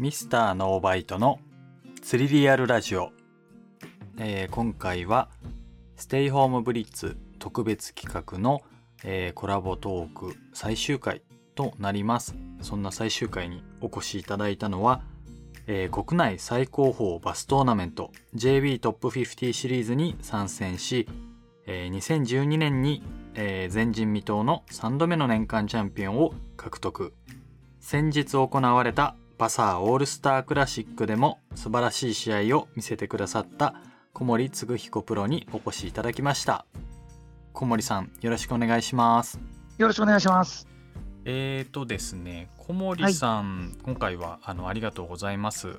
ミスターノーバイトの釣りリアルラジオ、えー今回はステイホームブリッツ特別企画の、えーコラボトーク最終回となります。そんな最終回にお越しいただいたのは、えー国内最高峰バストーナメント JB トップ50シリーズに参戦し、えー2012年に、えー前人未到の3度目の年間チャンピオンを獲得。先日行われたバサーオールスタークラシックでも素晴らしい試合を見せてくださった小森嗣彦プロにお越しいただきました。小森さんよろしくお願いします。よろしくお願いします。えーとですね小森さん、今回はあのありがとうございます。よ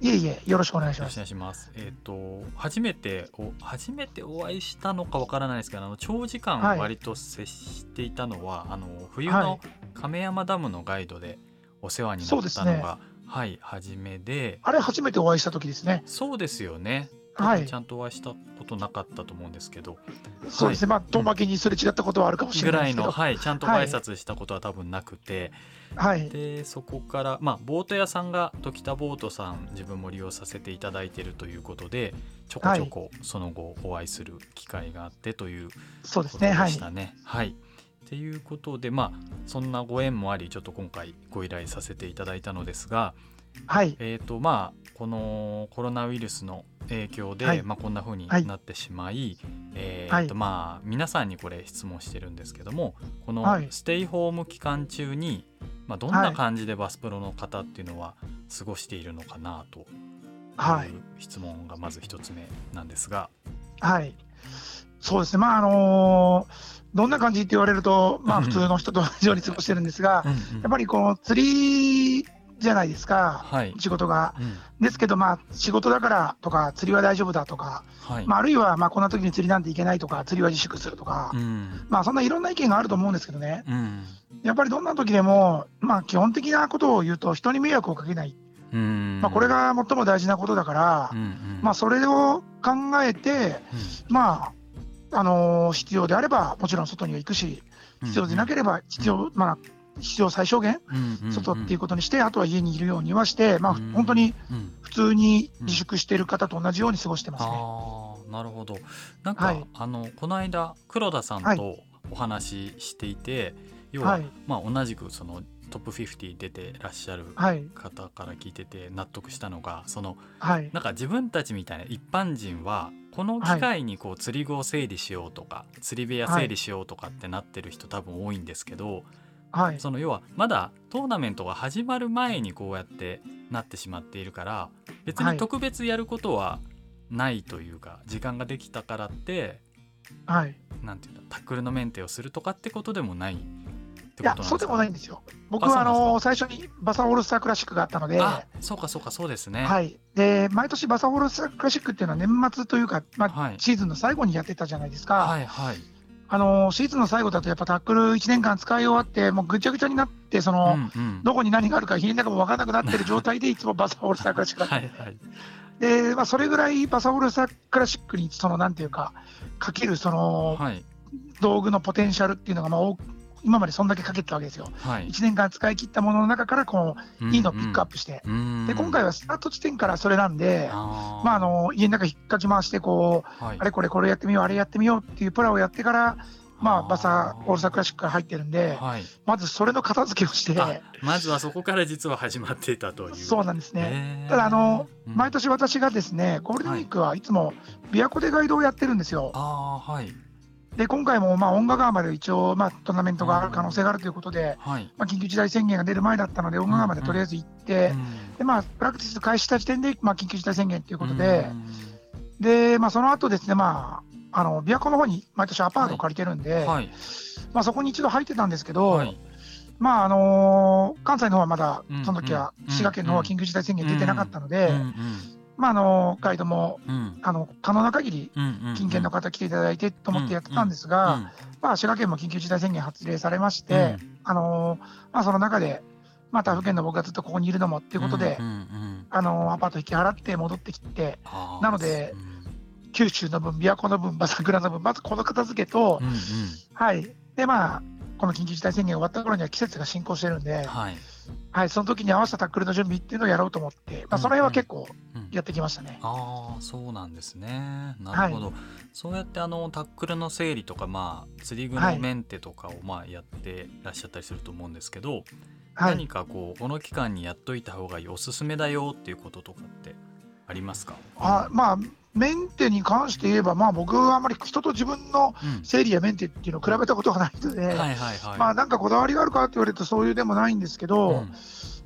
いえいえ、よろしくお願いします。ろしくお願いします。えっ、と初めてお初めてお会いしたのかわからないですけどあの長時間はい。割と接していたのは、あの冬はの亀山ダムのガイドでお世話になったのが、はい初めであれ、初めてお会いした時ですね。そうですよね。はいちゃんとお会いしたことなかったと思うんですけど、そうですね。まあ、遠巻きにすれ違ったことはあるかもしぐらいの、れないですけど。はい、ちゃんとご挨拶したことは多分なくて、はい。でそこから、まあ、ボート屋さんが時田ボートさん自分も利用させていただいているということでちょこちょこその後お会いする機会があってということそうですね。はいでし。たね。はいっていうことでまあそんなご縁もありちょっと今回ご依頼させていただいたのですが、はい。えーとまあ、このコロナウイルスの影響で、はいまあ、こんな風にはいなってしまい、えはいーとまあ、皆さんにこれ質問してるんですけどもこのはいステイホーム期間中に、まあ、どんはない感じでバスプロの方っていうのは過ごしているのかなとはいいう質問がまず一つ目なんですが、はい。そうですね。まあ、あのーどんな感じって言われると、まあ、うん。普通の人と同じように過ごしてるんですが、うんうん。やっぱりこの釣りじゃないですか。はい、仕事が。うん。ですけど、まあ、仕事だからとか、釣りは大丈夫だとか、はい。まあ、あるいは、まあ、こんな時に釣りなんていけないとか、釣りは自粛するとか、うん。まあ、そんないろんな意見があると思うんですけどね。うん。やっぱりどんな時でも、まあ、基本的なことを言うと、人に迷惑をかけない、うん。まあ、これが最も大事なことだから、まあ、それを考えて、まああのー必要であれば、もちろん外には行くし、うん必要でなければ必要、まあ、必要最小限、うんうん外っていうことにして、あとは家にいるようにはして、まあ、うん本当にうん。普通に自粛している方と同じように過ごしてますね。ああなるほど。なんか、はい。あのこの間黒田さんはい。とお話ししていて、要は、はい。まあ、同じくそのトップ50出てらっしゃるはい、方から聞いてて納得したのがそのはい、なんか自分たちみたいな一般人はこの機会にこう釣り具を整理しようとか、釣り部屋整理しようとかってなってる人多分多いんですけど、はい、その要はまだトーナメントが始まる前にこうやってなってしまっているから別に特別やることはないというか、時間ができたからってはい。なんていうんだタックルのメンテをするとかってことでもないっていやそうでもないんですよ。僕はあの最初にバサオールスタークラシックがあったので、あそうかそうかそうですね。はい、で毎年バサオールスタークラシックっていうのは年末というか、まあはいシーズンの最後にやってたじゃないですか。はいはい。あのシーズンの最後だとやっぱタックル1年間使い終わってもうぐちゃぐちゃになってその、うんうんどこに何があるか家の中も分からなくなってる状態でいつもバサオールスタークラシックだったはいはい。で、まあ、それぐらいバサオールスタークラシックにそのなんていうかかけるそのはい道具のポテンシャルっていうのがまあ多く今までそんだけかけてたわけですよ。はい。1年間使い切ったものの中からこのいいのをピックアップ。プして、うんで今回はスタート地点からそれなんで、あーまあ、あの家の中引っかき回してこうはいあれこれこれやってみようあれやってみようっていうプラをやってから、まあ、バサオールスタークラシックから入ってるんで、はい。まずそれの片付けをして、あまずはそこから実は始まっていたという。そうなんですね。ねただあの、うん毎年私がですねゴールデンウィークはいつも琵琶湖でガイドをやってるんですよ。ああはいで今回もまあ音楽川まで一応、まあ、トーナメントがある可能性があるということで、はい。まあ、緊急事態宣言が出る前だったので音楽川までとりあえず行って、うん。でまあ、プラクティス開始した時点で、まあ、緊急事態宣言ということで、でまあ、その後ですね、まあ、あの琵琶湖の方に毎年アパートを借りてるんで、はい。まあ、そこに一度入ってたんですけど、はい。まああの関西の方はまだうんその時はうん滋賀県の方は緊急事態宣言出てなかったので、うんまあ、あのガイドもうん。うんあの可能な限り近県の方来ていただいてと思ってやってたんですが、まあ、滋賀県も緊急事態宣言発令されまして、あのまあ、その中で、まあ、他府県の僕がずっとここにいるのもっていうことで、あのアパート引き払って戻ってきて、なのでうん。九州の分、琵琶湖の分、まあ桜の分、まずこの片付けと、うんうん。はい、で、まあ、この緊急事態宣言終わった頃には季節が進行してるんで、はいはい、その時に合わせたタックルの準備っていうのをやろうと思って、まあ、その辺は結構やってきましたね。ああそうなんですね。なるほど、はい。そうやってあのタックルの整理とかまあ釣り具のメンテとかをまあやってらっしゃったりすると思うんですけど、はい、何かこうこの期間にやっといた方がいいおすすめだよっていうこととかってありますか、あまあメンテに関して言えば、まあ、僕はあまり人と自分のうん。整理やメンテっていうのを比べたことがないので、はいはいはい、まあなんかこだわりがあるかって言われるとそういうでもないんですけど、うん。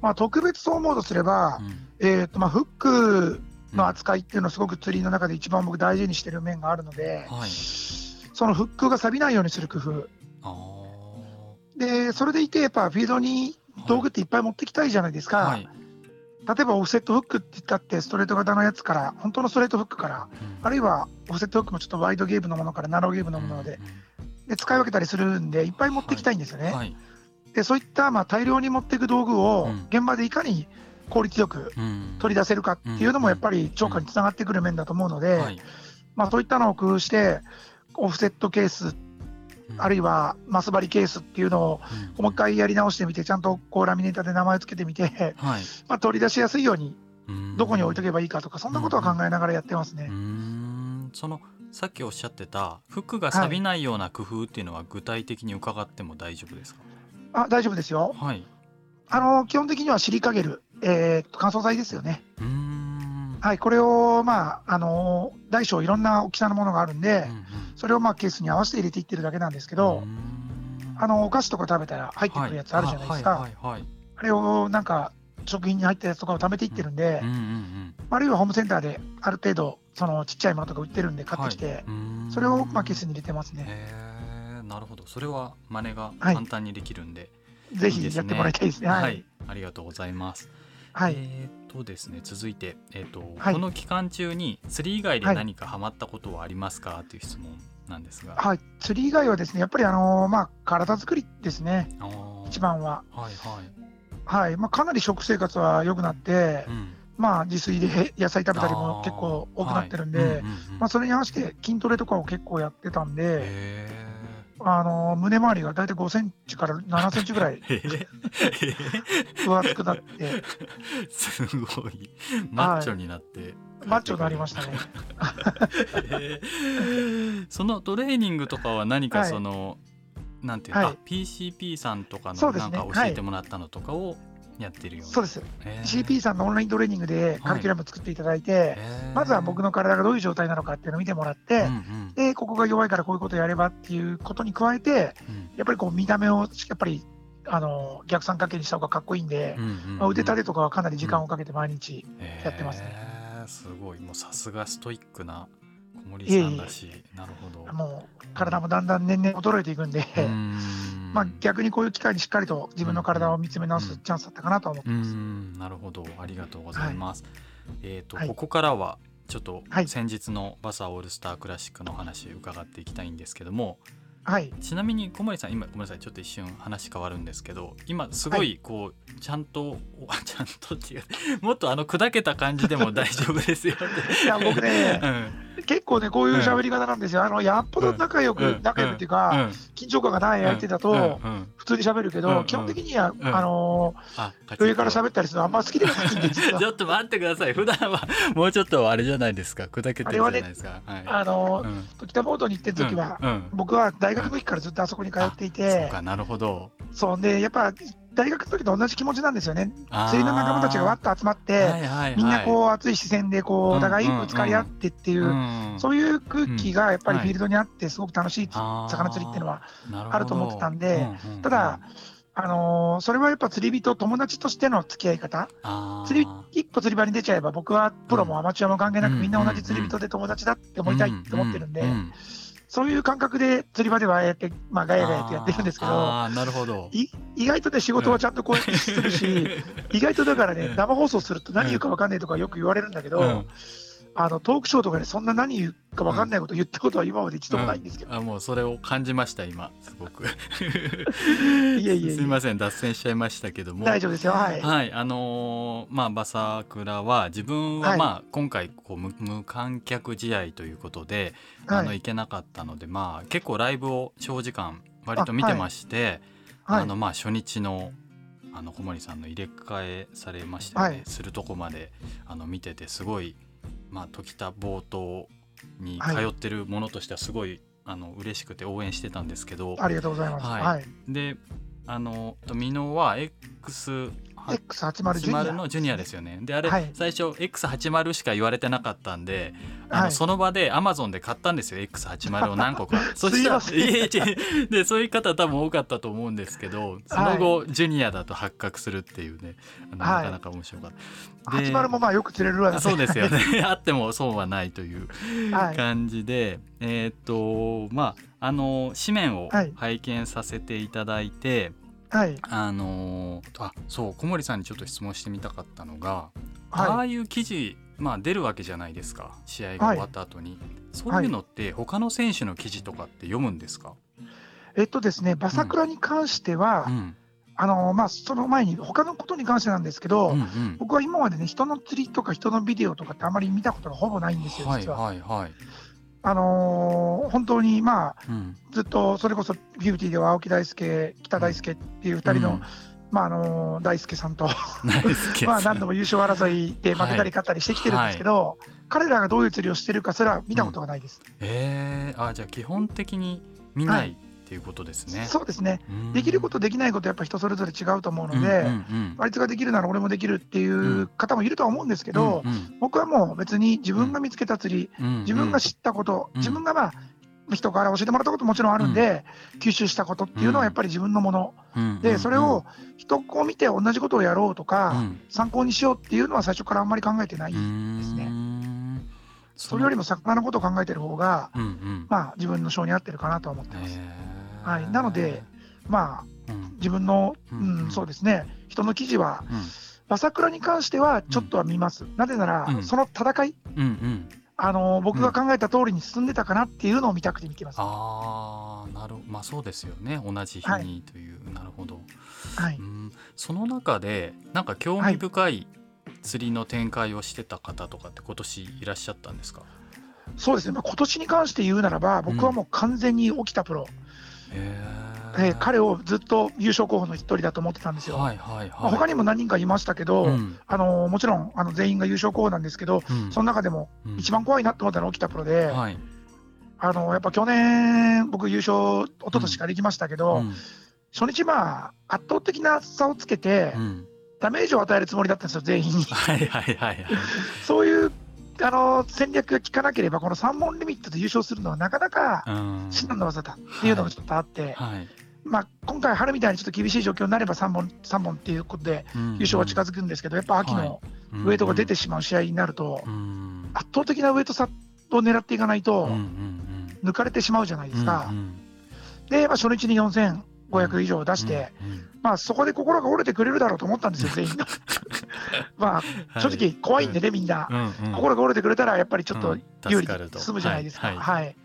まあ、特別そう思うとすれば、うん。えーとまあ、フックの扱いっていうのはすごく釣りの中で一番僕大事にしてる面があるので、はい。そのフックが錆びないようにする工夫。あでそれでいてやっぱフィードに道具っていっぱい持ってきたいじゃないですか、ーはい、例えばオフセットフックって言ったってストレート型のやつから本当のストレートフックからうん。あるいはオフセットフックもちょっとワイドゲームのものからナローゲームのものでうで使い分けたりするんでいっぱい持ってきたいんですよね。んはい。でそういったまあ大量に持っていく道具をうん。現場でいかに効率よくうん。取り出せるかっていうのもやっぱり超過につながってくる面だと思うので、はい。まあ、そういったのを工夫してオフセットケースうんあるいはマス張りケースっていうのをうん。もう一回やり直してみてちゃんとこうラミネーターで名前を付けてみて、はい。まあ、取り出しやすいようにうん。どこに置いとけばいいかとかそんなことは考えながらやってますね。そのさっきおっしゃってた服が錆びないような工夫っていうのは具体的に伺っても大丈夫ですか？あ大丈夫ですよ。はい。あの基本的にはシリカゲル、えー、乾燥剤ですよね。うーんはい、これを、まあ、あの大小いろんな大きさのものがあるんで、うんうん。それをまあケースに合わせて入れていってるだけなんですけど、あのお菓子とか食べたら入ってくるやつあるじゃないですか、はいはいはいはい。あれをなんか食品に入ったやつとかを貯めていってるんで、うんうんうん。あるいはホームセンターである程度、そのちっちゃいものとか売ってるんで買ってきて、はい。それをまあケースに入れてますね。なるほど。それは真似がはい簡単にできるんで、ぜいいですねひやってもらいたいですね。はい、はい、ありがとうございます。はい、えーっとですね続いて、えーっとはい。この期間中に釣り以外ではい。何かハマったことはありますか？という質問なんですが、はい、釣り以外はですね、やっぱりあのまあ体作りですね、一番は。はいはい。はい、まあかなり食生活は良くなって、うん。まあ自炊で 野菜食べたりも結構多くなってるんで、はい。うんうんうん。まあそれに合わせて筋トレとかを結構やってたんで、へあの胸周りが大体5センチから7センチぐらい分厚くなって、ーすごい。マッチョになって、マッチョになりましたね。そのトレーニングとかは何かはい。その、なんていうか、はい。あ PCP さんとかのなんか教えてもらったのとかをやってるよそうです。へー。CP さんのオンライントレーニングでカリキュラム作っていただいて、へー。まずは僕の体がどういう状態なのかっていうのを見てもらって、うんうん。で、ここが弱いからこういうことをやればっていうことに加えて、うん。やっぱりこう見た目をやっぱりあの逆三角形にした方がかっこいいんで、うんうんうんまあ、腕立てとかはかなり時間をかけて毎日、やってますね。へーすごい。もうさすがストイックな小森さんだしなるほど。もう体もだんだん年々衰えていくんで、まあ、逆にこういう機会にしっかりと自分の体を見つめ直すチャンスだったかなと思ってます。ん。なるほど。ありがとうございます、えっ、と、はい。ここからはちょっとはい。先日のバサーオールスタークラシックのお話伺っていきたいんですけどもはい、ちなみに小森さん今ごめんなさい。ちょっと一瞬話変わるんですけど今すごい。こう、ちゃんとおちゃんと違うもっとあの砕けた感じでも大丈夫ですよっていや僕ねうん結構ねこういう喋り方なんですよ。あのやっぽど仲良く、うん。仲良くっていうか、うん。緊張感がない相手だと、普通に喋るけど、基本的には、ん。あのあー上から喋ったりするのあんま好きではないんで ちょっと待ってください。普段はもうちょっとあれじゃないですか。砕けてるじゃないですか。はい。あの北ボードに行ってる時は、僕は大学の時からずっとあそこに通っていそうてか。なるほど。そうでやっぱ大学の時と同じ気持ちなんですよね。釣りの仲間たちがわっと集まって、はいはいはい。みんなこう熱い視線でこうんうお互いぶつかり合ってっていう、うんそういう空気がやっぱりうんフィールドにあってすごく楽しい魚釣りっていうのはあると思ってたんでうんうんただあのーそれはやっぱ釣り人友達としての付き合い方。釣り一歩釣り場に出ちゃえば僕はプロもアマチュアも関係なくうんみんな同じ釣り人で友達だって思いたいって思ってるんで、ううそういう感覚で釣り場ではああやって、まあ、ガヤガヤとやってるんですけどあーなるほど。い意外とね仕事はちゃんとこうやってするし、意外とだからね生放送すると何言うか分かんないとかよく言われるんだけど、うんあのトークショーとかでそんな何言うか分かんないこと言ったことは今まで一度もないんですけど、あもうそれを感じました今すごく。いえいえいえすみません脱線しちゃいましたけども。大丈夫ですよはい、はいあのーまあバサクラは自分ははい。まあ今回こう無無観客試合ということで、あのはい行けなかったのでまあ結構ライブを長時間割と見てましてあ,、はい。のまあ初日のあの小森さんの入れ替えされましたよね、はい、するとこまであの見ててすごい、まあ、時田冒頭に通ってるものとしてはすごい、はい、あの嬉しくて応援してたんですけど。ありがとうございます。はい、であの美濃は X X80 のジュニアですよね。であれ、はい、最初 X80 しか言われてなかったんであの、はい、その場でアマゾンで買ったんですよ X80 を 何個か。そしたらでそういう方多分多かったと思うんですけどその後、はい、ジュニアだと発覚するっていうねなかなか面白かった、はい、80もまあよく釣れるわね。そうですよね。あっても損はないという感じで、えー、っとまああの紙面を拝見させていただいて、はい、あのー、あそう小森さんにちょっと質問してみたかったのが、はい、ああいう記事、まあ、出るわけじゃないですか。試合が終わった後に、はい、そういうのって他の選手の記事とかって読むんですか、えっとですね馬桜に関しては、うん。うん。あのまあ、その前に他のことに関してなんですけど、うんうん、僕は今までね人の釣りとか人のビデオとかってあまり見たことがほぼないんですよ、実は。はいはいはいあのー、本当にまあ、うん、ずっとそれこそフィフティでは青木大輔、北大輔っていう2人の、うん、まああのー、大輔さんと まあ何度も優勝争いで負けたり勝ったりしてきてるんですけど、はい。はい、彼らがどういう釣りをしてるかそれは見たことがないです。うん、えー、あじゃあ基本的に見ない、はいっていうことですね。そうですね。できることできないことやっぱ人それぞれ違うと思うので、あいつができるなら俺もできるっていう方もいるとは思うんですけど、うんうん、僕はもう別に自分が見つけた釣り、うんうん、自分が知ったこと、自分がまあ人から教えてもらったこともちろんあるんで、うん、吸収したことっていうのはやっぱり自分のもの、うん、でそれを人を見て同じことをやろうとか、うん、参考にしようっていうのは最初からあんまり考えてないですね。それよりも魚のことを考えてる方が、まあ自分の性に合ってるかなと思ってます。はい、なので、まあ、うん、自分の、うん、うん、そうですね、人の記事は、朝倉に関してはちょっとは見ます。なぜなら、その戦い、うんうんあの僕が考えた通りに進んでたかなっていうのを見たくて見てます。ああ、なるまあそうですよね。同じ日にという、はい、なるほど。はい。うんその中でなんか興味深い釣りの展開をしてた方とかって今年いらっしゃったんですか？そうですね。まあ、今年に関して言うならば、僕はもう完全に起きたプロ。うんえー、彼をずっと優勝候補の一人だと思ってたんですよ。はいはいはい。まあ、他にも何人かいましたけど、うん、あのもちろんあの全員が優勝候補なんですけど、うん、その中でも一番怖いなと思ったのは起きたプロで、はい、あのやっぱ去年、僕、優勝、一昨年から行きましたけど、初日、まあ、圧倒的な差をつけて、ダメージを与えるつもりだったんですよ、全員に。はいはいはい、そういうあの戦略が効かなければ、この3問リミットで優至するのはなかなか至難の技だっていうのがちょっとあって、はい。はい、まあ、今回、春みたいにちょっと厳しい状況になれば3本 ,3 本っていうことで優勝は近づくんですけど、やっぱ秋のウエイトが出てしまう試合になると、圧倒的なウエイト差を狙っていかないと、抜かれてしまうじゃないですか。で、まあ、初日に4500以上出して、まあ、そこで心が折れてくれるだろうと思ったんですよ、全員が。まあ、正直、怖いんでね、みんな、心が折れてくれたら、やっぱりちょっと有利に進むじゃないですか。はい。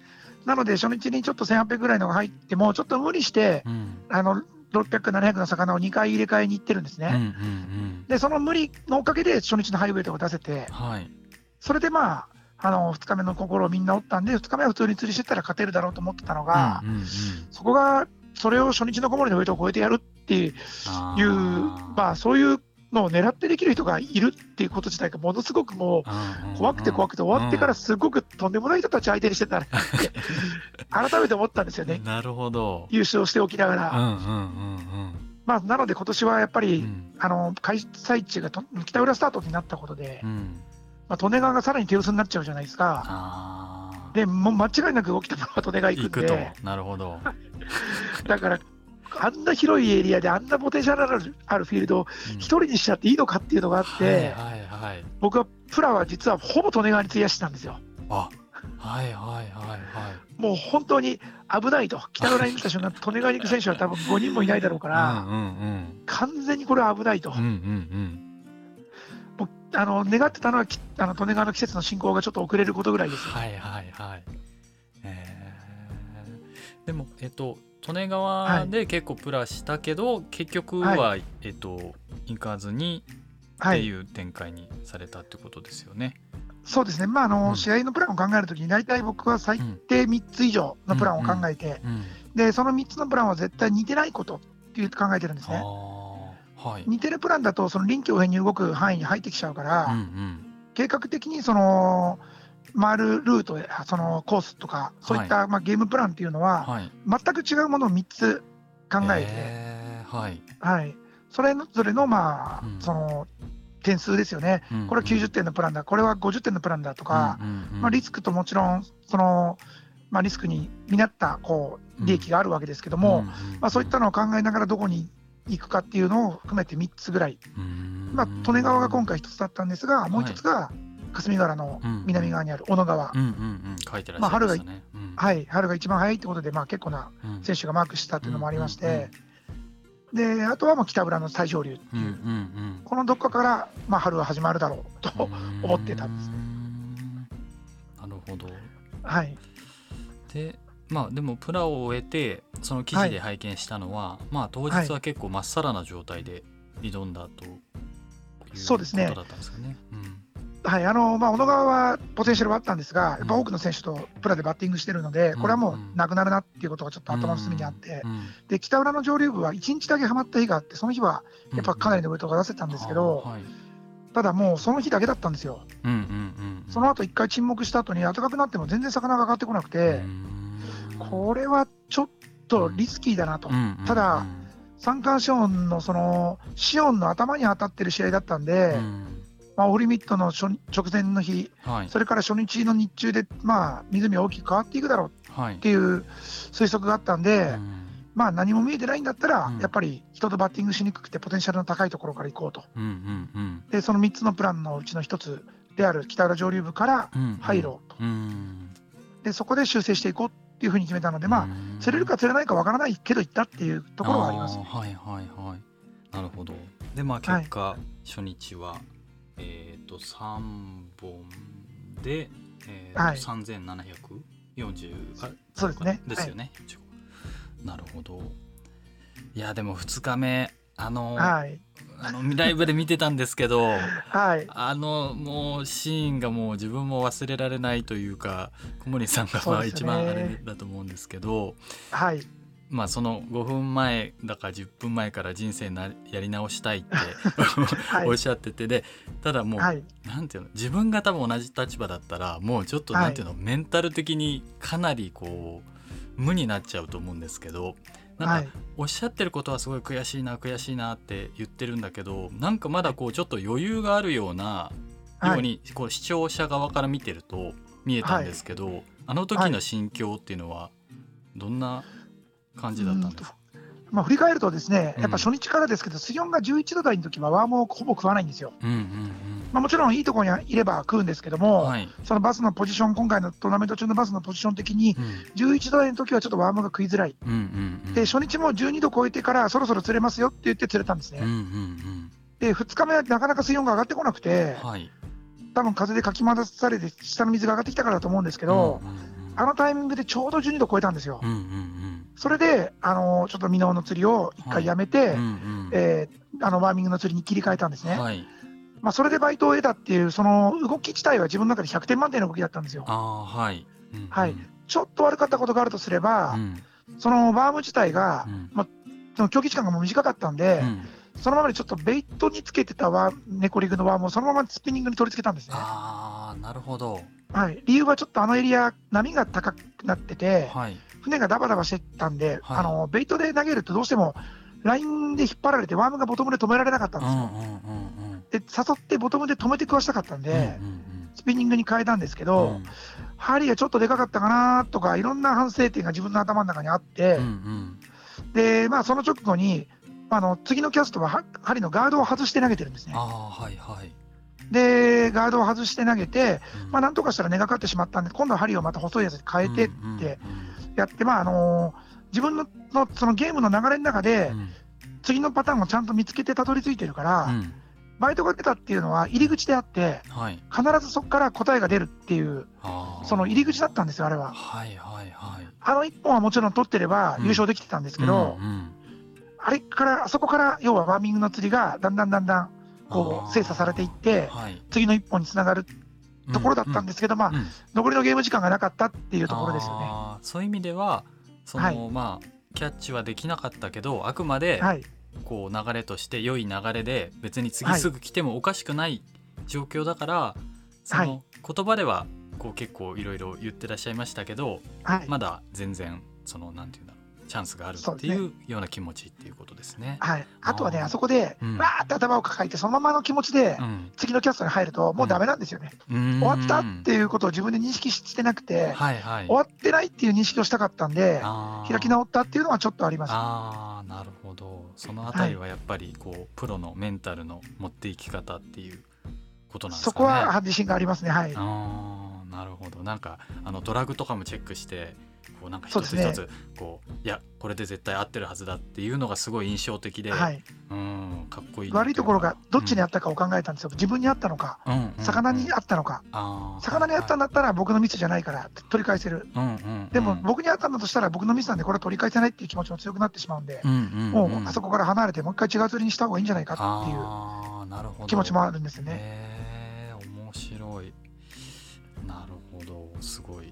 なので、初日にちょっと1800ぐらいのが入っても、ちょっと無理して、あの600、700の魚を2回入れ替えに行ってるんですね。で、その無理のおかげで、初日のハイウェイとか出せて、それでまあ、あの2日目の心をみんな折ったんで、2日目は普通に釣りしてたら勝てるだろうと思ってたのが、そこがそれを初日の小森のウェイトを超えてやるっていう、まあ、そういうのを狙ってできる人がいるっていうこと自体がものすごくもう怖くて怖くて終わってからすごくとんでもない人たち相手にしてたなって改めて思ったんですよね。なるほど優勝しておきながら。まあ、なので今年はやっぱり、うん、あの開催地が北浦スタートになったことで、うん、まあ、利根川がさらに手薄になっちゃうじゃないですか。でもう間違いなく起きたのは利根川行くんで。なるほど だからあんな広いエリアであんなポテンシャルあるフィールドを一人にしちゃっていいのかっていうのがあって、僕はプラは実はほぼ利根川に費やしてたんですよ。あはいはいはいはい。もう本当に危ないと、北浦に来た瞬間、利根川に行く選手は多分5人もいないだろうから、完全にこれは危ないと。うあの願ってたのはあの利根川の季節の進行がちょっと遅れることぐらいです。はいはいはい。えー、でもえっと利根川で結構プラしたけど、はい、結局は、はい、えっと行かずにっていう展開にされたってことですよね。そうですね、まああの、うん、試合のプランを考えるときに、大体僕は最低3つ以上のプランを考えて、でその3つのプランは絶対似てないことっていう考えてるんですね。はい、似てるプランだとその臨機応変に動く範囲に入ってきちゃうから、うんうん、計画的にその回るルートそのコースとかそういった、はい、まあ、ゲームプランっていうのは、はい、全く違うものを3つ考えて、えー、はい、はい、それぞれの,、まあ、うん、その点数ですよね、うんうん、これは90点のプランだ、これは50点のプランだとか、うんうんうん、まあ、リスクともちろんその、まあ、リスクに見合ったこう利益があるわけですけども、うんうんうん、まあ、そういったのを考えながらどこに行くかっていうのを含めて3つぐらい、まあ、利根川が今回1つだったんですが、もう1つが霞ヶ浦の南側にある小野川、まあ、春が、はい、春が一番早いってことで、まあ、結構な選手がマークしたっていうのもありまして。であとはもう北浦の最上流っていう,、このどっかから、まあ、春は始まるだろうと思ってたんです。なるほど。はい、でまあでもプラを終えてその記事で拝見したのは、はい、まあ当日は結構まっさらな状態で挑んだということだったんですかね。はいあのまあ、小野川はポテンシャルはあったんですが、やっぱ多くの選手とプラでバッティングしてるので、これはもうなくなるなっていうことがちょっと頭の隅にあって、で北浦の上流部は1日だけはまった日があって、その日はやっぱかなりのウェイトが出せたんですけど、ただもうその日だけだったんですよ。その後一回沈黙した後に暖かくなっても全然魚が上がってこなくて、これはちょっとリスキーだなと。ただ三冠シオンのそのシオンの頭に当たってる試合だったんで、まあ、オフリミットの初直前の日、はい、それから初日の日中で、まあ、湖は大きく変わっていくだろうっていう推測があったんで、はい、まあ、何も見えてないんだったら、うん、やっぱり人とバッティングしにくくて、ポテンシャルの高いところから行こうと、うんうんうん、でその3つのプランのうちの1つである北浦上流部から入ろうと、うん。うん、でそこで修正していこうっていうふうに決めたので、まあ、釣れるか釣れないかわからないけど、行ったっていうところはあります、ね、はいはいはい。なるほど。でまあ結果、初日はえっ、ー、と3本で、えーはい、3740そうですね。ですよね、はい、なるほど。いやでも2日目あの、はい、あのライブで見てたんですけど、はい、あのもうシーンがもう自分も忘れられないというか小森さんがまあ一番あれだと思うんですけど、はい、まあその5分前だから10分前から人生なやり直したいってはい、おっしゃっててでただもう、はい、なんていうの自分が多分同じ立場だったらもうちょっとなんていうの、はい、メンタル的にかなりこう無になっちゃうと思うんですけどなんかおっしゃってることはすごい悔しいな悔しいなって言ってるんだけどなんかまだこうちょっと余裕があるようなようにこう視聴者側から見てると見えたんですけど、あの時の心境っていうのはどんな感じだったんですまあ、振り返るとですね、やっぱ初日からですけど、水温が11度台の時はワームをほぼ食わないんですよ。うんうんうん。まあ、もちろんいいところにいれば食うんですけども、はい、そのバスのポジション、今回のトーナメント中のバスのポジション的に、11度台の時はちょっとワームが食いづらい、うんうんうん、で初日も12度超えてから、そろそろ釣れますよって言って釣れたんですね。うんうんうん、で2日目はなかなか水温が上がってこなくて、はい、多分風でかき回されて、下の水が上がってきたからだと思うんですけど、あのタイミングでちょうど12度超えたんですよ。うんうんうんそれで、あのちょっと箕面の釣りを一回やめて、はいうんうん、えー、あのワーミングの釣りに切り替えたんですね。はい。まあ、それでバイトを得たっていう、その動き自体は自分の中で100点満点の動きだったんですよ。あはい、うんうん、はい、ちょっと悪かったことがあるとすれば、うん、そのバーム自体が、うん、まあ、その競技時間がもう短かったんで、うん、そのままでちょっとベイトにつけてたワーネコリグのワームをそのままスピニングに取り付けたんですね。あなるほど、はい、理由はちょっとあのエリア、波が高くなってて、はい、船がダバダバしてたんで、はい、あのベイトで投げるとどうしてもラインで引っ張られてワームがボトムで止められなかったんですよ。うんうんうんうん、で誘ってボトムで止めて食わしたかったんで、うんうんうん、スピニングに変えたんですけど、うん、針がちょっとでかかったかなとかいろんな反省点が自分の頭の中にあって、うんうん、でまあ、その直後にあの次のキャストは針のガードを外して投げてるんですね。はいはい。でガードを外して投げて、うん、まあ、なんとかしたら根がかってしまったんで今度は針をまた細いやつに変えてって、うんうんうんやって、まああの自分ののそのゲームの流れの中で、うん、次のパターンをちゃんと見つけてたどり着いてるから、うん、バイトが出たっていうのは入り口であって、はい、必ずそこから答えが出るっていうその入り口だったんですよあれは。はいはいはい、あの1本はもちろん取ってれば優勝できてたんですけど、うんうん。うん、あれからあそこから要はワーミングの釣りがだんだんだんだんこう精査されていって、はい、次の1本につながるところだったんですけど、まあ、残りのゲーム時間がなかったっていうところですよね。そういう意味ではその、はい、まあキャッチはできなかったけどあくまで、はい、こう流れとして良い流れで別に次すぐ来てもおかしくない状況だから、はい、その言葉ではこう結構いろいろ言ってらっしゃいましたけど、はい、まだ全然そのなんていうんだチャンスがあるっていうような気持ちっていうことですね。はい、あとはねあそこで、うん、わーって頭を抱えてそのままの気持ちで、次のキャストに入るともうダメなんですよね。うん、終わったっていうことを自分で認識してなくて、はいはい、終わってないっていう認識をしたかったんで開き直ったっていうのはちょっとあります。あなるほど。そのあたりはやっぱりこう、はい、プロのメンタルの持っていき方っていうことなんですかね。そこは自信がありますね。はい。あなるほど。なんかあのドラグとかもチェックしてこうなんか一つ一つこう、ね、いやこれで絶対合ってるはずだっていうのがすごい印象的で、はい、うんかっこいい悪いところがどっちにあったかを考えたんですよ、うん、自分にあったのか、うんうんうん、魚にあったのか、魚にあったんだったら僕のミスじゃないから取り返せる、うんうんうん、でも僕にあったんだとしたら僕のミスなんでこれは取り返せないっていう気持ちも強くなってしまうんで、うんうんうん、もうあそこから離れてもう一回違う釣りにした方がいいんじゃないかっていう気持ちもあるんですよね。面白い。なるほど。すごい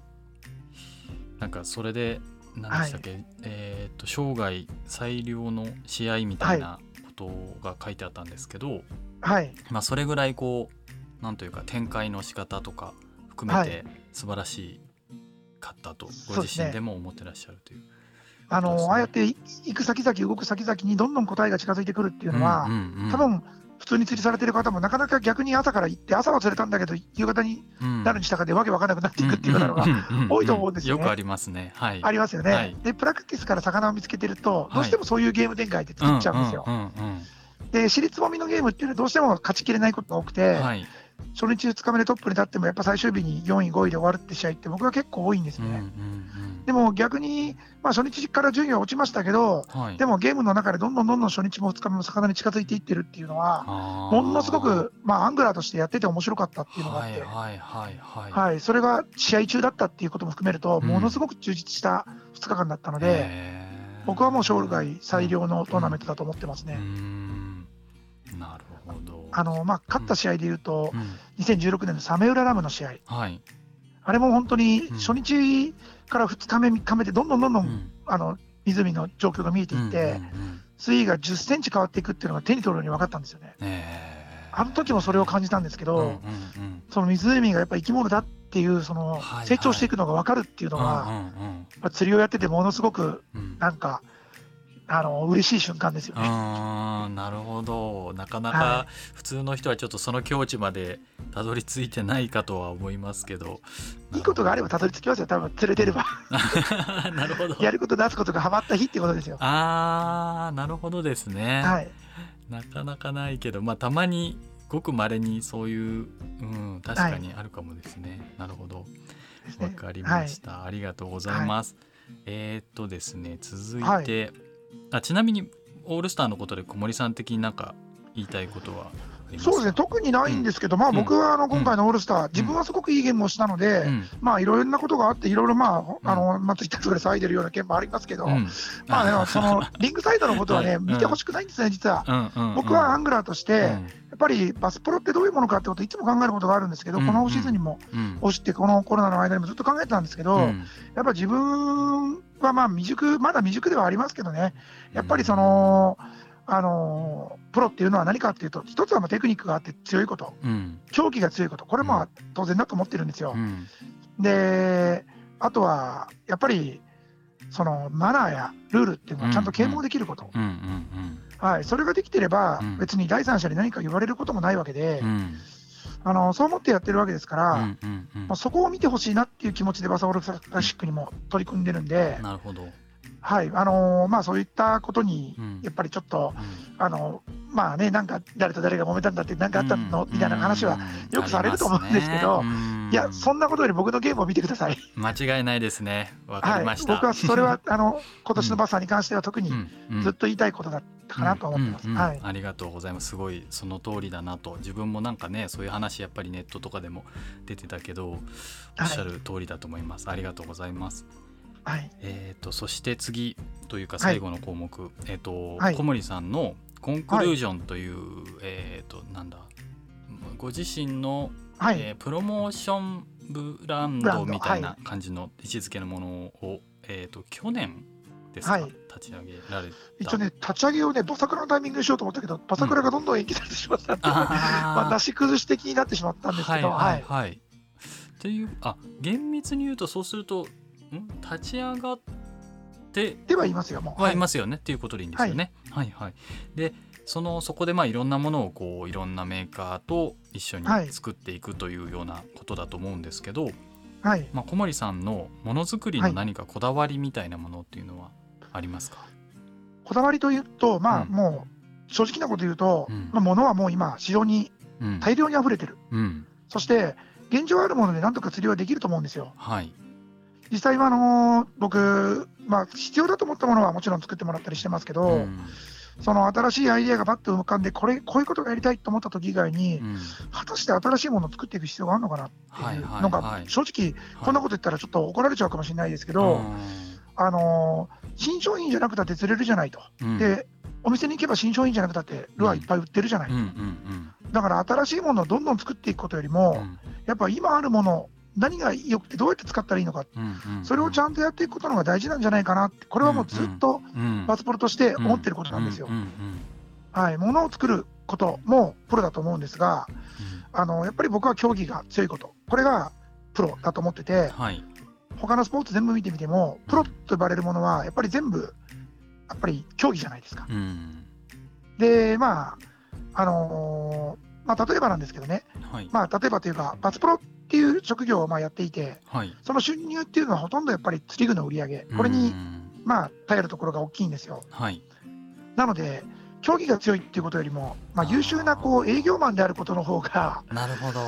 なんかそれで何でしたっけ、はい、えっ、と生涯最良の試合みたいなことが書いてあったんですけど、はい、まあそれぐらいこうなんというか展開の仕方とか含めて素晴らしいかったとご自身でも思ってらっしゃるという。あのああやって行く先々動く先々にどんどん答えが近づいてくるっていうのは、うんうんうん、多分普通に釣りされてる方もなかなか逆に朝から行って朝は釣れたんだけど夕方になるにしたかでわけわかんなくなっていくっていうのが多いと思うん。ですよね。よくありますね。はい、ありますよね、はい、でプラクティスから魚を見つけてるとどうしてもそういうゲーム展開って作っちゃうん。ですよ。で私立もみのゲームっていうのはどうしても勝ちきれないことが多くて、はい、初日2日目でトップに立ってもやっぱ最終日に4位5位で終わるって試合って僕は結構多いんですよね。うんうんうんでも逆に、まあ、初日から順位は落ちましたけど、はい、でもゲームの中でどんどんどんどん初日も2日目も魚に近づいていってるっていうのは、ものすごく、まあ、アングラーとしてやってて面白かったっていうのがあって、はいはいはい。はい、それが試合中だったっていうことも含めると、ものすごく充実した2日間だったので、僕はもう生涯最良のトーナメントだと思ってますね。なるほどあの、まあ、勝った試合でいうと、うん、2016年のサメウララムの試合、はい、あれも本当に初日から2日目、3日目でどんどんどんどん、うん、あの湖の状況が見えていって、水位が10センチ変わっていくっていうのが手に取るように分かったんですよね。あの時もそれを感じたんですけど、うんうんうん、その湖がやっぱ生き物だっていうその成長していくのが分かるっていうのが、釣りをやっててものすごくなんか、あの嬉しい瞬間ですよね。なるほど。なかなか普通の人はちょっとその境地までたどり着いてないかとは思いますけど。いいことがあればたどり着きますよ。多分連れてれば。なるほど。やること出すことがはまった日ってことですよ。ああなるほどですね、はい、なかなかないけど。まあたまにごくまれにそういう、うん、確かにあるかもですね、はい、なるほど。わかりました、はい、ありがとうございます、えー、っとですね続いて、あちなみにオールスターのことで小森さん的になんか言いたいことは？そうですね、特にないんですけど、うん、まあ、僕はあの今回のオールスター、うん、自分はすごくいいゲームをしたので、うん、まあいろいろなことがあって、いろいろまあ、あのまあ、ツイッターとかで騒いでるような件もありますけど、まあ、その リングサイドのことはね、見てほしくないんですね、実は。僕はアングラーとして、やっぱりバスプロってどういうものかってこと、いつも考えることがあるんですけど、このオフシーズンにも、押して、このコロナの間にもずっと考えてたんですけど、やっぱ自分はまあ未熟、まだ未熟ではありますけどね、やっぱりその、あのプロっていうのは何かっていうと、一つはまあテクニックがあって強いこと、うん、狂気が強いこと、これも当然だと思ってるんですよ。うん、で、あとはやっぱりそのマナーやルールっていうのはちゃんと啓蒙できること、はい、それができてれば、別に第三者に何か言われることもないわけで。うん。あのそう思ってやってるわけですから、うん。うん。うん、まあ、そこを見てほしいなっていう気持ちでバサオルクラシックにも取り組んでるんで、なるほどはいあのー、まあ、そういったことに、やっぱりちょっと、うん、あのまあね、なんか誰と誰が揉めたんだって、なんかあったの、みたいな話はよくされると思うんですけど、ね、いや、そんなことより僕のゲームを見てください。間違いないですね、わかりました、はい、僕はそれは あの今年のバッサーに関しては特にずっと言いたいことだったかなと思ってます。はい、ありがとうございます、すごいその通りだなと、自分もなんかね、そういう話、やっぱりネットとかでも出てたけど、おっしゃる通りだと思います。はい、ありがとうございます。はい、えーと、そして次というか最後の項目、はい、えーと、はい、小森さんのコンクルージョンという、はい、えーと、なんだご自身の、はい、えー、プロモーションブランドみたいな感じの位置づけのものを、えー、と去年ですか、はい、立ち上げられ一応ね、立ち上げをね、バサクラのタイミングにしようと思ったけど、バサクラがどんどん延期されてしまったんで、うん、まあ、なし崩し的になってしまったんですけど、はい。はい、ってい。う、あ厳密に言うと、そうすると、ん立ち上がって、ではいますよ、もう。はいますよね、っていうことでいいんですよね。はい、はい、でそのそこでまあいろんなものをこういろんなメーカーと一緒に作っていくというようなことだと思うんですけど、はい、まあ、小森さんのものづくりの何かこだわりみたいなものっていうのはありますか、はい、こだわりというと、まあ、もう正直なこと言うと、うん、まあ、物はもう今、市場に大量に溢れてる、うん、そして現状あるものでなんとか釣りはできると思うんですよ。はい、実際はあのー、僕、まあ、必要だと思ったものはもちろん作ってもらったりしてますけど、うん。その新しいアイデアがバッと浮かんでこれこういうことがやりたいと思った時以外に、うん、果たして新しいものを作っていく必要があるのかなっていうのが、正直こんなこと言ったらちょっと怒られちゃうかもしれないですけど、はい、あの新商品じゃなくたって釣れるじゃないと、うん、でお店に行けば新商品じゃなくたってルアーいっぱい売ってるじゃない、だから新しいものをどんどん作っていくことよりも、やっぱ今あるもの何がよくてどうやって使ったらいいのか、それをちゃんとやっていくことのが大事なんじゃないかなって、これはもうずっとバスプロとして思ってることなんですよ。はい、ものを作ることもプロだと思うんですが、あのやっぱり僕は競技が強いこと、これがプロだと思ってて、はい、他のスポーツ全部見てみても、プロと呼ばれるものは、やっぱり全部、やっぱり競技じゃないですか。うん、で、まあ、あのー、まあ、例えばなんですけどね、はい、まあ、例えばというか、バスプロっていう職業をまあやっていて、はい、その収入っていうのはほとんどやっぱり釣り具の売り上げ、これにまあ頼るところが大きいんですよ。はい、なので、競技が強いっていうことよりも、まあ、優秀なこう営業マンであることの方が、なるほど。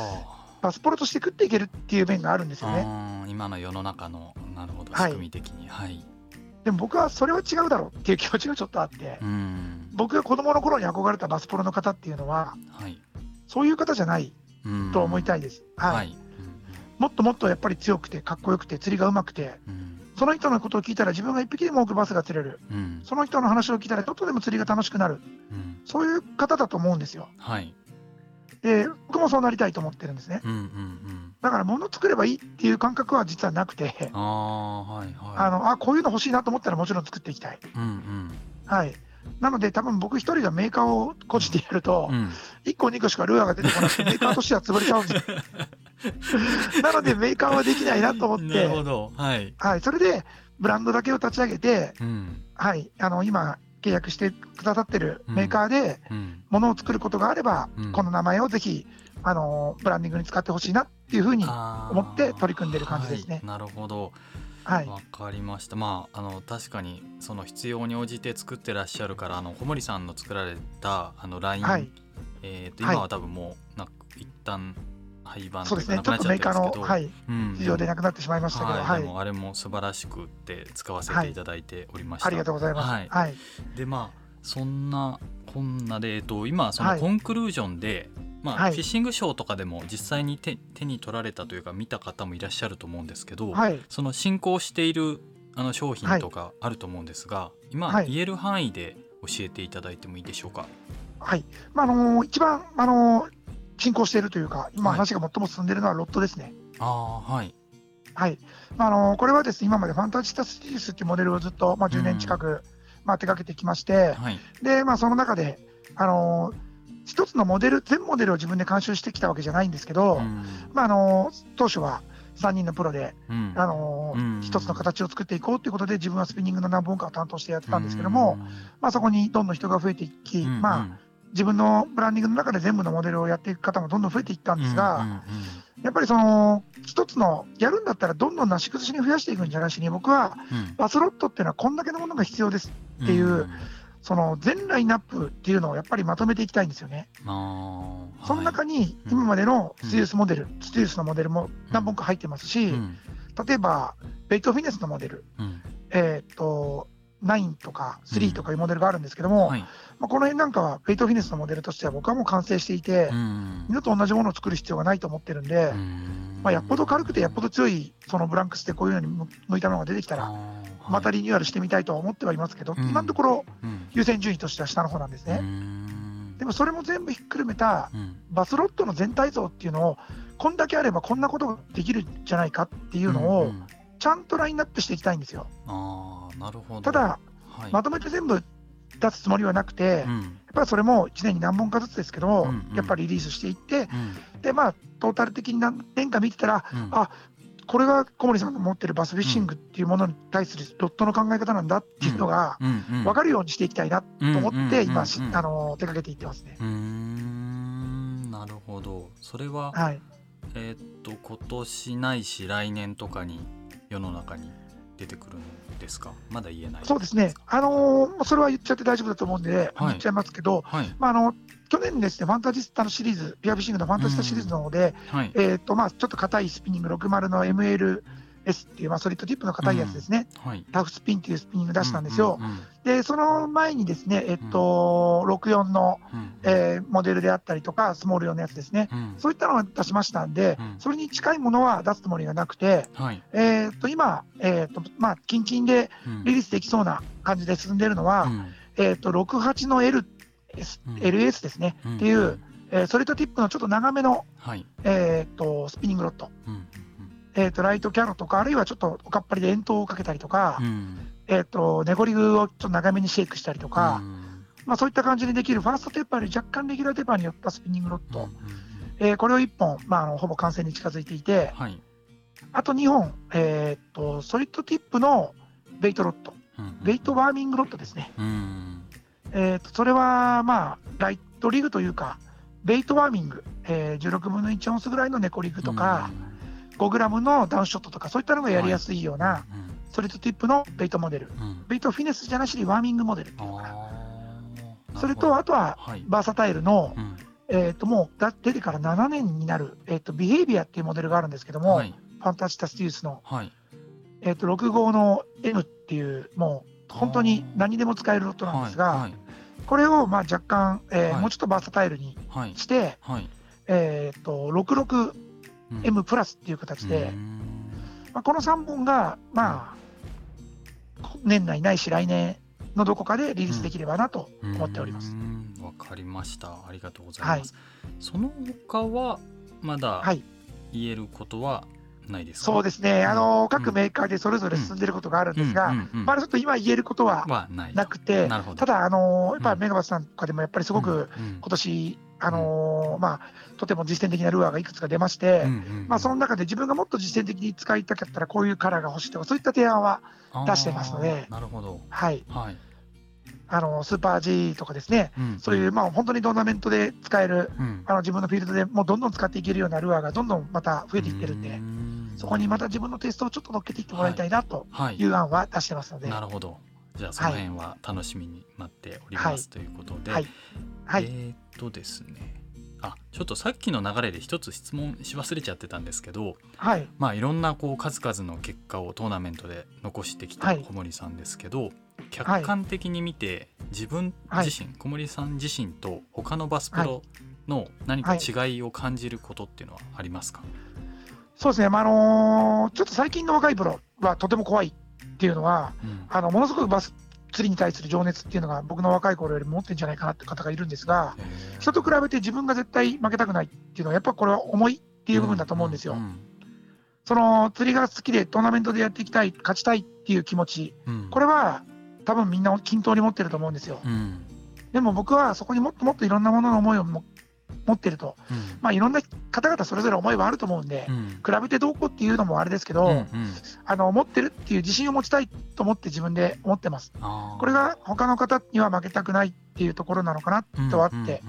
パスポロとして食っていけるっていう面があるんですよね。今の世の中の、なるほど、仕組み的に。はい、はいでも僕はそれは違うだろうっていう気持ちがちょっとあって、僕が子供の頃に憧れたバスポロの方っていうのは、はい、そういう方じゃないと思いたいです。はい、はいもっともっとやっぱり強くてかっこよくて釣りがうまくて、うん、その人のことを聞いたら自分が一匹でも多くバスが釣れる、うん、その人の話を聞いたらちょっとでも釣りが楽しくなる、うん、そういう方だと思うんですよ。はい、で僕もそうなりたいと思ってるんですね。うんうんうん、だから物作ればいいっていう感覚は実はなくてあ、はいはい、あのあこういうの欲しいなと思ったらもちろん作っていきたい。うんうん、はい。なので、多分僕一人がメーカーを個人でやると、うん、1個、2個しかルアーが出てこなくて、メーカーとしては潰れちゃうんですよ。なのでメーカーはできないなと思って、はい、はい、それでブランドだけを立ち上げて、うん、はい、あの今、契約してくださってるメーカーで、ものを作ることがあれば、うん、この名前をぜひあのブランディングに使ってほしいなっていうふうに思って取り組んでる感じですね。はい、なるほど。はい、分かりました。まああの確かにその必要に応じて作ってらっしゃるからあの小森さんの作られたあの LINE、はい、えーと、今は多分もうな一旦廃盤そうですね。ちょっとメーカーの、はい。うん、市場でなくなってしまいましたけど、はい、でもあれも素晴らしくって使わせていただいておりました、ありがとうございます、はい。はい、でまあそんなこんなで、えっと、今そのコンクルージョンで、まあ、フィッシングショーとかでも実際に手手に取られたというか見た方もいらっしゃると思うんですけど、その進行しているあの商品とかあると思うんですが、今、言える範囲で教えていただいてもいいでしょうか？はい、まあ、あのー、一番、あのー、進行しているというか、今、話が最も進んでいるのはロットですね。はい、あはい。はい。まあ、あのー、これはですね、今までファンタジスタスティスっていうモデルをずっと、まあ、10年近く、まあ、手掛けてきまして、はい、で、まあ、その中で、あの一つのモデル、全モデルを自分で監修してきたわけじゃないんですけど、まあ、あの当初は、3人のプロで、うん、あのー、一つの形を作っていこうということで、自分はスピニングの何本かを担当してやってたんですけども、まあ、そこにどんどん人が増えていき、まあ、自分のブランディングの中で全部のモデルをやっていく方もどんどん増えていったんですが、うんうんうん、やっぱりその一つのやるんだったらどんどんなし崩しに増やしていくんじゃなしに僕はバスロットっていうのはこんだけのものが必要ですっていう、うんうん、その全ラインナップっていうのをやっぱりまとめていきたいんですよね。はい、その中に今までのステュースモデル、うん、ステュースのモデルも何本か入ってますし、うん、例えばベイトフィネスのモデル、えっ、と9とか3とかいうモデルがあるんですけども、はい。まあ、この辺なんかはベイトフィネスのモデルとしては僕はもう完成していて、二度と同じものを作る必要がないと思ってるんで、まあ、よっぽど軽くてよっぽど強いそのブランクスでこういうのに向いたものが出てきたら、またリニューアルしてみたいとは思ってはいますけど、今のところ優先順位としては下の方なんですね。でもそれも全部ひっくるめたバスロッドの全体像っていうのをこんだけあればこんなことができるんじゃないかっていうのをちゃんとラインナップしていきたいんですよ。あなるほど。ただ、はい、まとめて全部出すつもりはなくて、うん、やっぱりそれも1年に何本かずつですけど、うんうん、やっぱりリリースしていって、うん、でまあトータル的に何年か見てたら、うん、あこれが小森さんが持ってるバスフィッシングっていうものに対するロットの考え方なんだっていうのが分かるようにしていきたいなと思って今あの手掛けていってますね。なるほど。それは、はい、えー、っと今年ないし来年とかに世の中に出てくるんですか？まだ言えない。そうですね、あのー、それは言っちゃって大丈夫だと思うんで、はい、言っちゃいますけど、はい、まあ、あの去年ですね、ファンタジスタのシリーズ、ピアフィッシングのファンタジスタシリーズの方で、はい、えーとまあ、ちょっと硬いスピニング60の ML S っていう、まあ、ソリッドティップの硬いやつですね、うん。はい、タフスピンっていうスピニング出したんですよ。うんうんうん、で、その前にですね、えっと、うん、64の、うん、えー、モデルであったりとか、スモール用のやつですね、うん、そういったのを出しましたんで、それに近いものは出すつもりがなくて、はい、えっと今、えー、っとまあ、近々でリリースできそうな感じで進んでいるのは、えー、っと68の L、LS ですね、っていう、えー、ソリッドティップのちょっと長めの、はい、えっとスピニングロット。えーと、ライトキャノとか、あるいはちょっとおかっぱりで遠投をかけたりとか、うん、えーと、ネゴリグをちょっと長めにシェイクしたりとか、うん、まあ、そういった感じにできる、ファーストテーパーより若干レギュラーテーパーによったスピニングロット、うん、えー、これを1本、まあ、あのほぼ完成に近づいていて、はい、あと2本、えーと、ソリッドティップのベイトロッド、ベイトワーミングロッドですね。えーと、とそれは、まあ、ライトリグというか、ベイトワーミング、えー、16分の1オンスぐらいのネコリグとか、うん。5g のダウンショットとかそういったのがやりやすいような、ソリッドティップのベイトモデル、ベイトフィネスじゃなしにワーミングモデルっていう。のかなそれとあとはバーサタイルの、えー、ともう出てから7年になる、えー、とビヘイビアっていうモデルがあるんですけども、ファンタスタスティウスの、えー、と6号の M っていうもう本当に何でも使えるロットなんですが、これをまあ若干、えーもうちょっとバーサタイルにして、えー、と66 M プラスっていう形で、まあ、この3本が、まあ、年内ないし来年のどこかでリリースできればなと思っております。わかりました。ありがとうございます。はい、その他はまだ言えることはないですか、そうですね、あの各メーカーでそれぞれ進んでいることがあるんですが、まだちょっと今言えることはなくて、ただ、あのやっぱメガバスさんとかでもやっぱりすごく今年、あのまあ、とても実践的なルアーがいくつか出まして、まあ、その中で自分がもっと実践的に使いたかったらこういうカラーが欲しいとかそういった提案は出してますので。なるほど。はい、はいあのスーパー G とかですね、うん、そういう、まあ、本当にトーナメントで使える、うん、あの自分のフィールドでもうどんどん使っていけるようなルアーがどんどんまた増えていってるんで、そこにまた自分のテストをちょっと乗っけていってもらいたいなとい。う案は出してますので。はいはい、なるほど。じゃあその辺は楽しみに待っております、ということで、はい。えー、っとですね。あちょっとさっきの流れで一つ質問し忘れちゃってたんですけど、はい、まあいろんなこう数々の結果をトーナメントで残してきた小森さんですけど、客観的に見て自分自身、小森さん自身と他のバスプロの何か違いを感じることっていうのはありますか、そうですね、まあ、あのー、ちょっと最近の若いプロはとても怖いっていうのは、うん、あのものすごくバス釣りに対する情熱っていうのが僕の若い頃よりも持ってるんじゃないかなって方がいるんですが、人と比べて自分が絶対負けたくないっていうのは、やっぱこれは重いっていう部分だと思うんですよ。その釣りが好きでトーナメントでやっていきたい、勝ちたいっていう気持ち、うん、これは多分みんな均等に持ってると思うんですよ。うん、でも僕はそこにもっともっといろんなものの思いを持ってると、うん、まあいろんな方々それぞれ思いはあると思うんで、うん、比べてどうこうっていうのもあれですけど、うんうん、あの持ってるっていう自信を持ちたいと思って自分で思ってます。これが他の方には負けたくないっていうところなのかなとあって、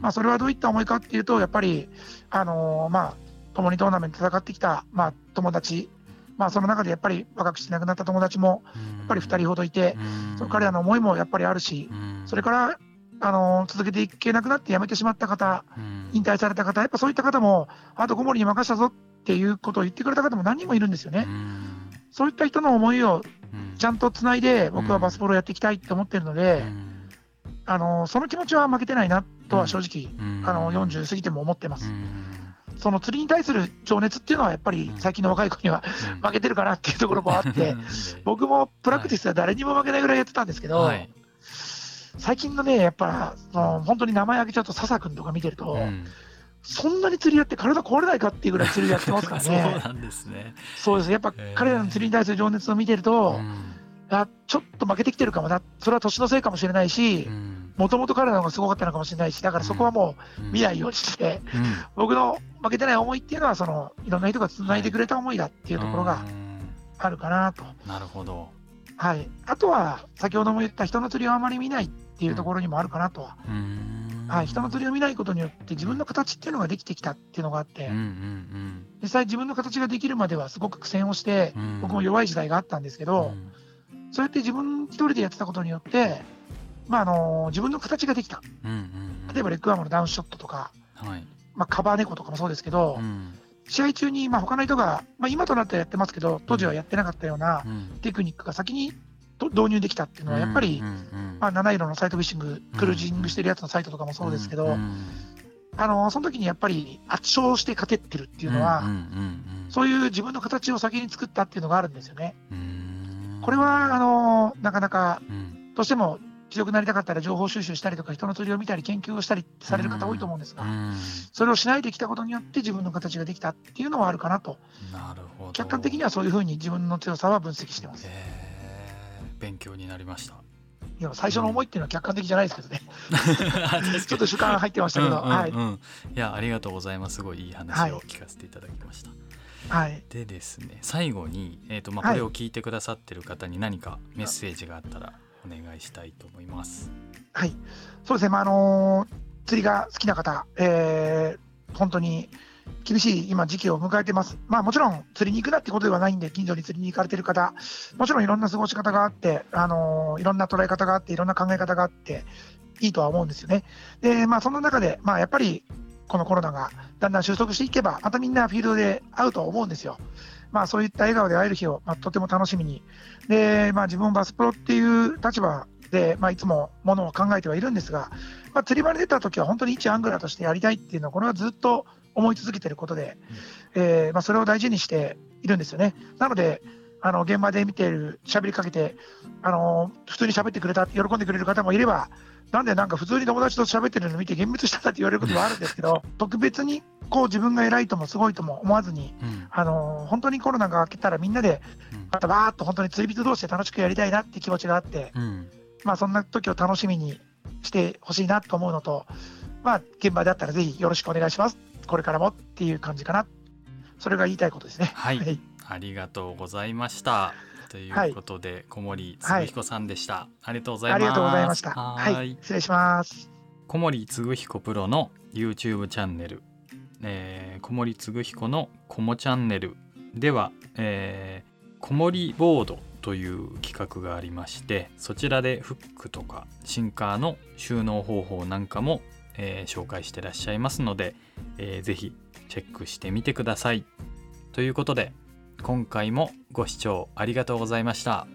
まあそれはどういった思いかっていうとやっぱりあのー、まあ共にトーナメント戦ってきたまあ友達まあ、その中でやっぱり若くして亡くなった友達もやっぱり2人ほどいて、その彼らの思いもやっぱりあるし、それからあの続けていけなくなって辞めてしまった方、引退された方、やっぱそういった方も、あと小森に任せたぞっていうことを言ってくれた方も何人もいるんですよね。そういった人の思いをちゃんとつないで、僕はバスボールをやっていきたいと思ってるので、あのその気持ちは負けてないなとは正直、あの40過ぎても思ってます。その釣りに対する情熱っていうのはやっぱり最近の若い子には負けてるかなっていうところもあって 僕もプラクティスは誰にも負けないぐらいやってたんですけど、最近のね、やっぱ、その本当に名前挙げちゃうと、笹君とか見てると、うん、そんなに釣りやって体壊れないかっていうぐらい釣りやってますからね。そうなんですね。そうです。やっぱ彼らの釣りに対する情熱を見てると、うん、あちょっと負けてきてるかもな、それは年のせいかもしれないし、もともと彼らの方がすごかったのかもしれないし、だからそこはもう見ないようにして、うんうん、僕の負けてない思いっていうのは、そのいろんな人がつないでくれた思いだっていうところがあるかなと。なるほど。はい、あとは、先ほども言った人の釣りをあまり見ないっていうところにもあるかなと。は。はい、人の釣りを見ないことによって自分の形っていうのができてきたっていうのがあって、うんうんうん、実際自分の形ができるまではすごく苦戦をして、僕も弱い時代があったんですけど、そうやって自分一人でやってたことによって、まああの自分の形ができた、うんうんうん、例えばレッグアームのダウンショットとか、はい。まあ、カバー猫とかもそうですけど、うん、試合中に、まあ、他の人が、まあ、今となってはやってますけど当時はやってなかったようなテクニックが先に導入できたっていうのはやっぱり、うんうんうん、まあ、七色のサイトフィッシングクルージングしてるやつのサイトとかもそうですけど、うんうん、あのその時にやっぱり圧勝して勝てってるっていうのは、うんうんうんうん、そういう自分の形を先に作ったっていうのがあるんですよね。これはあのなかなか、どうしても強くなりたかったら情報収集したりとか人の釣りを見たり研究をしたりされる方多いと思うんですが、それをしないできたことによって自分の形ができたっていうのはあるかなとなるほど客観的にはそういうふうに自分の強さは分析してます。勉強になりました。いや最初の思いっていうのは客観的じゃないですけどね。ちょっと主観入ってましたけど、はい。いやありがとうございます。すごいいい話を聞かせていただきました。はい、でですね最後に、えーとまあ、これを聞いてくださってる方に何かメッセージがあったらお願いしたいと思います。はい、そうですね、まああの釣りが好きな方、えー、本当に厳しい今、時期を迎えてます。まあもちろん釣りに行くなってことではないんで、近所に釣りに行かれてる方、もちろんいろんな過ごし方があって、あのー、いろんな捉え方があって、いろんな考え方があって、いいとは思うんですよね。で、まあその中で、まあやっぱりこのコロナがだんだん収束していけば、またみんなフィールドで会うと思うんですよ。まあそういった笑顔で会える日を、まあ、とても楽しみに。で、まあ自分バスプロっていう立場で、まあいつもものを考えてはいるんですが、まあ釣り場に出た時は本当に一アングラーとしてやりたいっていうのは、これはずっと思い続けていることで、うん、えー、まあ、それを大事にしているんですよね。なので、あの現場で見ている、喋りかけて、あの普通に喋ってくれた、喜んでくれる方もいれば、なんでなんか普通に友達と喋ってるのを見て、幻滅したって言われることもあるんですけど、特別にこう自分が偉いともすごいとも思わずに、うん、あの本当にコロナが明けたら、みんなで、またばーっと本当に釣り人同士で楽しくやりたいなって気持ちがあって、うん、まあ、そんな時を楽しみにしてほしいなと思うのと、まあ、現場であったらぜひよろしくお願いします。これからもっていう感じかな。それが言いたいことですね。はい。はい、ありがとうございました。ということで、はい、小森嗣彦さんでした、はい、ありがとうございます。ありがとうございました。はい。失礼します。小森嗣彦プロの YouTube チャンネル、えー、小森嗣彦のこもチャンネルでは、えー、小森ボードという企画がありましてそちらでフックとかシンカーの収納方法なんかもえー、紹介してらっしゃいますので、えー、ぜひチェックしてみてください。ということで今回もご視聴ありがとうございました。